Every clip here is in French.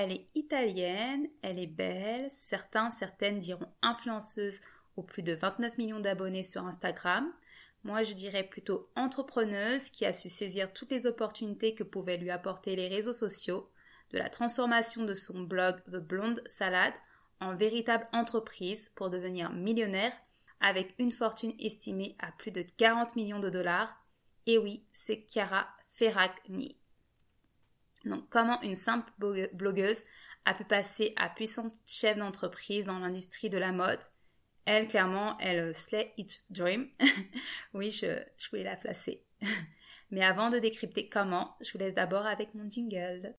Elle est italienne, elle est belle, certains, certaines diront influenceuse aux plus de 29 millions d'abonnés sur Instagram. Moi, je dirais plutôt entrepreneuse qui a su saisir toutes les opportunités que pouvaient lui apporter les réseaux sociaux, de la transformation de son blog The Blonde Salad en véritable entreprise pour devenir millionnaire avec une fortune estimée à plus de 40 millions de dollars. Et oui, c'est Chiara Ferragni. Donc, comment une simple blogueuse a pu passer à puissante chef d'entreprise dans l'industrie de la mode? Elle, clairement, elle slay it dream. oui, je, je voulais la placer. Mais avant de décrypter comment, je vous laisse d'abord avec mon jingle.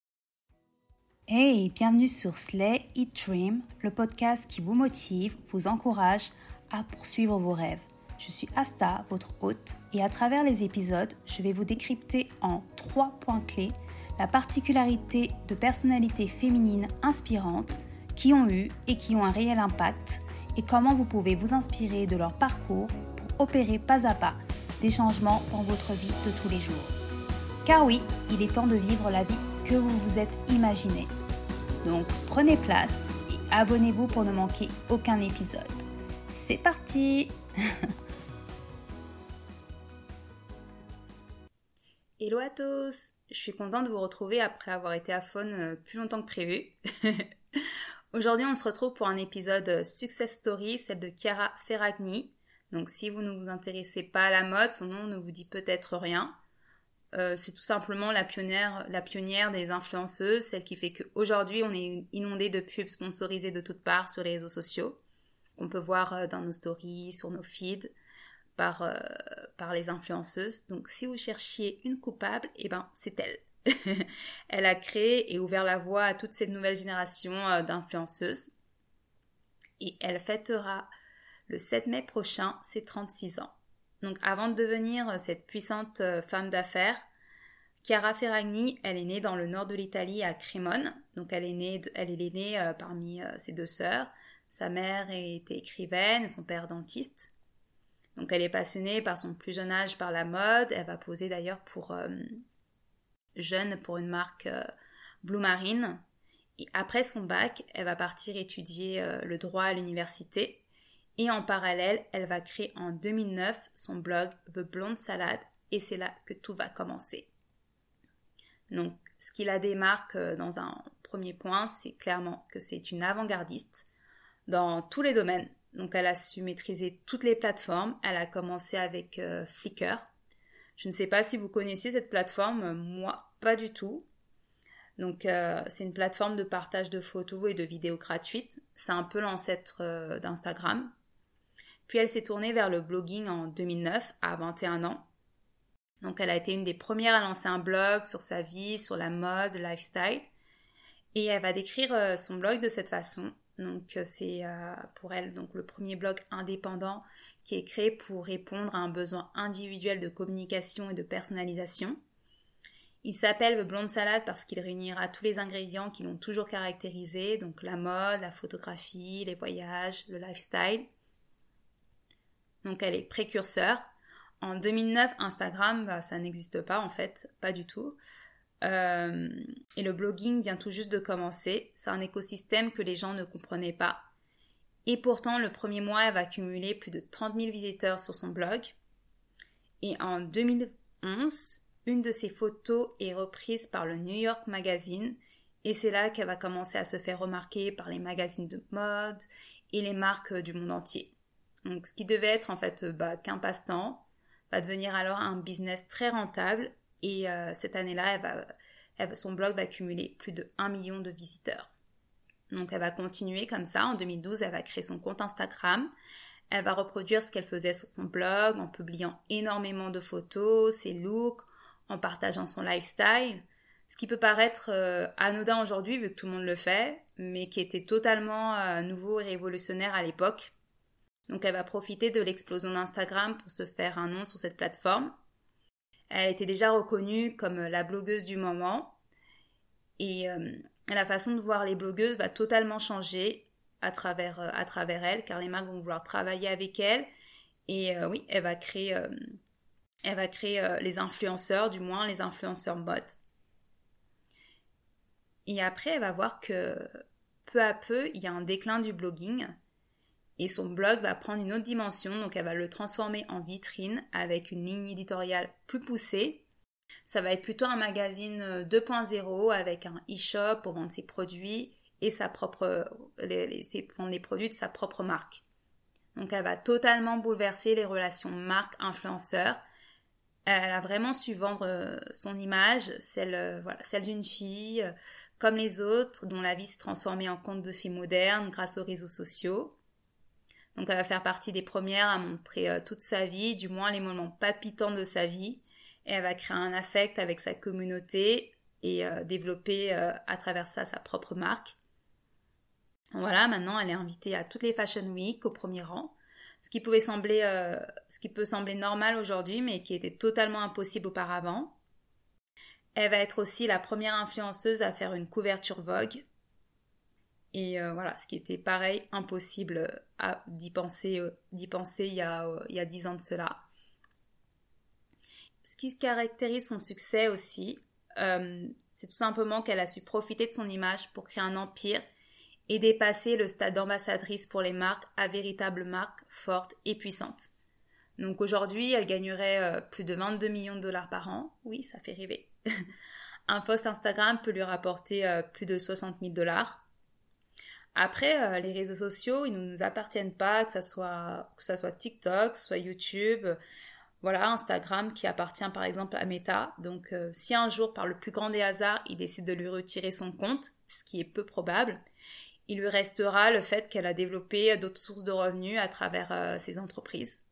Hey, bienvenue sur Slay It Dream, le podcast qui vous motive, vous encourage à poursuivre vos rêves. Je suis Asta, votre hôte, et à travers les épisodes, je vais vous décrypter en trois points clés la particularité de personnalités féminines inspirantes qui ont eu et qui ont un réel impact et comment vous pouvez vous inspirer de leur parcours pour opérer pas à pas des changements dans votre vie de tous les jours. Car oui, il est temps de vivre la vie que vous vous êtes imaginé. Donc prenez place et abonnez-vous pour ne manquer aucun épisode. C'est parti Hello à tous Je suis contente de vous retrouver après avoir été à Faune euh, plus longtemps que prévu. Aujourd'hui, on se retrouve pour un épisode Success Story, celle de Chiara Ferragni. Donc si vous ne vous intéressez pas à la mode, son nom ne vous dit peut-être rien. Euh, c'est tout simplement la pionnière, la pionnière des influenceuses, celle qui fait qu'aujourd'hui on est inondé de pubs sponsorisées de toutes parts sur les réseaux sociaux. On peut voir euh, dans nos stories, sur nos feeds, par, euh, par les influenceuses. Donc si vous cherchiez une coupable, eh ben c'est elle. elle a créé et ouvert la voie à toute cette nouvelle génération d'influenceuses. Et elle fêtera le 7 mai prochain ses 36 ans. Donc avant de devenir euh, cette puissante euh, femme d'affaires, Chiara Ferragni, elle est née dans le nord de l'Italie à Crémone. Donc elle est née, elle est née euh, parmi ses deux sœurs. Sa mère était écrivaine son père dentiste. Donc elle est passionnée par son plus jeune âge par la mode. Elle va poser d'ailleurs pour jeune pour une marque Blue Marine. Et après son bac, elle va partir étudier le droit à l'université. Et en parallèle, elle va créer en 2009 son blog The Blonde Salad et c'est là que tout va commencer. Donc, ce qui la démarque euh, dans un premier point, c'est clairement que c'est une avant-gardiste dans tous les domaines. Donc, elle a su maîtriser toutes les plateformes. Elle a commencé avec euh, Flickr. Je ne sais pas si vous connaissez cette plateforme, moi pas du tout. Donc euh, c'est une plateforme de partage de photos et de vidéos gratuites. C'est un peu l'ancêtre d'Instagram. Puis elle s'est tournée vers le blogging en 2009, à 21 ans. Donc elle a été une des premières à lancer un blog sur sa vie, sur la mode, le lifestyle. Et elle va décrire euh, son blog de cette façon. Donc euh, c'est euh, pour elle donc le premier blog indépendant qui est créé pour répondre à un besoin individuel de communication et de personnalisation. Il s'appelle The Blonde Salad parce qu'il réunira tous les ingrédients qui l'ont toujours caractérisé, donc la mode, la photographie, les voyages, le lifestyle donc elle est précurseur. En 2009, Instagram, bah, ça n'existe pas en fait, pas du tout. Euh, et le blogging vient tout juste de commencer. C'est un écosystème que les gens ne comprenaient pas. Et pourtant, le premier mois, elle va accumuler plus de 30 000 visiteurs sur son blog. Et en 2011, une de ses photos est reprise par le New York Magazine. Et c'est là qu'elle va commencer à se faire remarquer par les magazines de mode et les marques du monde entier. Donc, ce qui devait être en fait bah, qu'un passe-temps va devenir alors un business très rentable et euh, cette année-là, son blog va accumuler plus de 1 million de visiteurs. Donc elle va continuer comme ça. En 2012, elle va créer son compte Instagram. Elle va reproduire ce qu'elle faisait sur son blog en publiant énormément de photos, ses looks, en partageant son lifestyle. Ce qui peut paraître euh, anodin aujourd'hui vu que tout le monde le fait, mais qui était totalement nouveau et révolutionnaire à l'époque. Donc elle va profiter de l'explosion d'Instagram pour se faire un nom sur cette plateforme. Elle était déjà reconnue comme la blogueuse du moment. Et euh, la façon de voir les blogueuses va totalement changer à travers, euh, à travers elle, car les marques vont vouloir travailler avec elle. Et euh, oui, elle va créer, elle va créer les influenceurs, du moins les influenceurs bots. Et après, elle va voir que peu à peu, il y a un déclin du blogging. Et son blog va prendre une autre dimension, donc elle va le transformer en vitrine avec une ligne éditoriale plus poussée. Ça va être plutôt un magazine 2.0 avec un e-shop pour vendre ses produits et sa propre, les, les, vendre les produits de sa propre marque. Donc elle va totalement bouleverser les relations marque-influenceur. Elle a vraiment su vendre euh, son image, celle, euh, voilà, celle d'une fille euh, comme les autres, dont la vie s'est transformée en conte de fées moderne grâce aux réseaux sociaux. Donc elle va faire partie des premières à montrer toute sa vie, du moins les moments palpitants de sa vie. Et elle va créer un affect avec sa communauté et développer à travers ça sa propre marque. Voilà, maintenant elle est invitée à toutes les Fashion Week au premier rang, ce qui euh, ce qui peut sembler normal aujourd'hui, mais qui était totalement impossible auparavant. Elle va être aussi la première influenceuse à faire une couverture Vogue. Et euh, voilà, ce qui était pareil, impossible d'y penser, euh, penser il y, a, 10 ans de cela. Ce qui caractérise son succès aussi, c'est tout simplement qu'elle a su profiter de son image pour créer un empire et dépasser le stade d'ambassadrice pour les marques à véritable marque forte et puissante. Donc aujourd'hui, elle gagnerait euh, plus de 22 millions de dollars par an. Oui, ça fait rêver. Un post Instagram peut lui rapporter euh, plus de 60 000 dollars. Après, euh, les réseaux sociaux, ils ne nous appartiennent pas, que ce soit, que ça soit TikTok, soit YouTube, voilà, Instagram qui appartient par exemple à Meta. Donc si un jour, par le plus grand des hasards, il décide de lui retirer son compte, ce qui est peu probable, il lui restera le fait qu'elle a développé d'autres sources de revenus à travers euh, ses entreprises,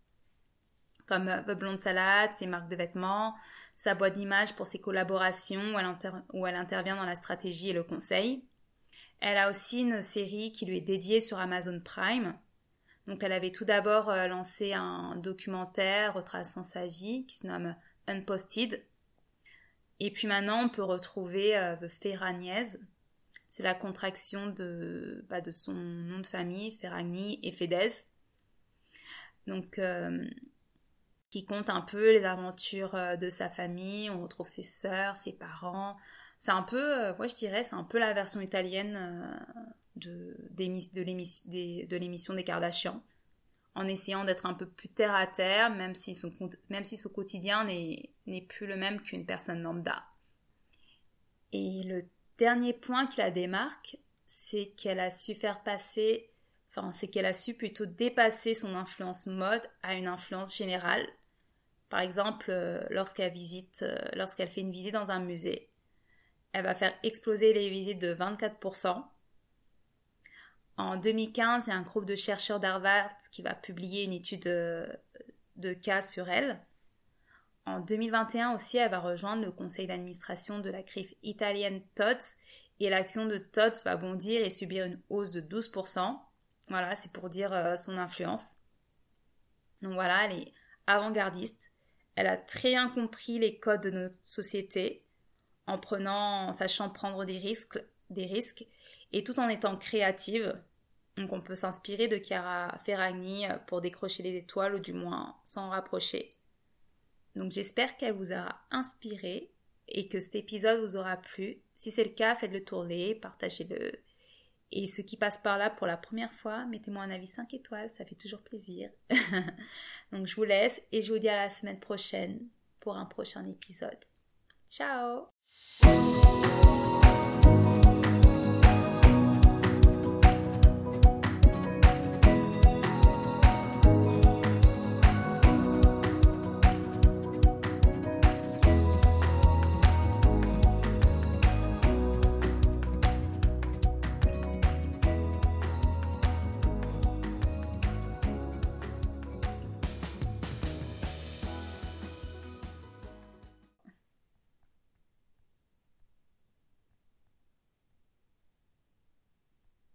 comme euh, Blonde Salade, ses marques de vêtements, sa boîte d'images pour ses collaborations où elle intervient dans la stratégie et le conseil. Elle a aussi une série qui lui est dédiée sur Amazon Prime. Donc elle avait tout d'abord euh, lancé un documentaire retraçant sa vie qui se nomme Unposted. Et puis maintenant on peut retrouver The Ferragnez, c'est la contraction de, bah, de son nom de famille, Ferragni et Fedez. Donc, euh, qui compte un peu les aventures euh, de sa famille. On retrouve ses sœurs, ses parents. C'est un peu, euh, moi je dirais, c'est un peu la version italienne de, de l'émission des Kardashians. En essayant d'être un peu plus terre à terre, même si son, même si son quotidien n'est plus le même qu'une personne lambda. Et le Dernier point qui la démarque, c'est qu'elle a su faire passer, enfin, c'est qu'elle a su plutôt dépasser son influence mode à une influence générale. Par exemple, euh, euh, lorsqu'elle fait une visite dans un musée, elle va faire exploser les visites de 24%. En 2015, il y a un groupe de chercheurs d'Harvard qui va publier une étude euh, de cas sur elle. En 2021 aussi, elle va rejoindre le conseil d'administration de la CRIF italienne TOTS et l'action de TOTS va bondir et subir une hausse de 12%. Voilà, c'est pour dire son influence. Donc voilà, elle est avant-gardiste. Elle a très bien compris les codes de notre société en prenant, en sachant prendre des risques, des risques et tout en étant créative. Donc on peut s'inspirer de Chiara Ferragni pour décrocher les étoiles ou du moins s'en rapprocher. Donc j'espère qu'elle vous aura inspiré et que cet épisode vous aura plu. Si c'est le cas, faites-le tourner, partagez-le. Et ceux qui passent par là pour la première fois, mettez-moi un avis 5 étoiles, ça fait toujours plaisir. Donc je vous laisse et je vous dis à la semaine prochaine pour un prochain épisode. Ciao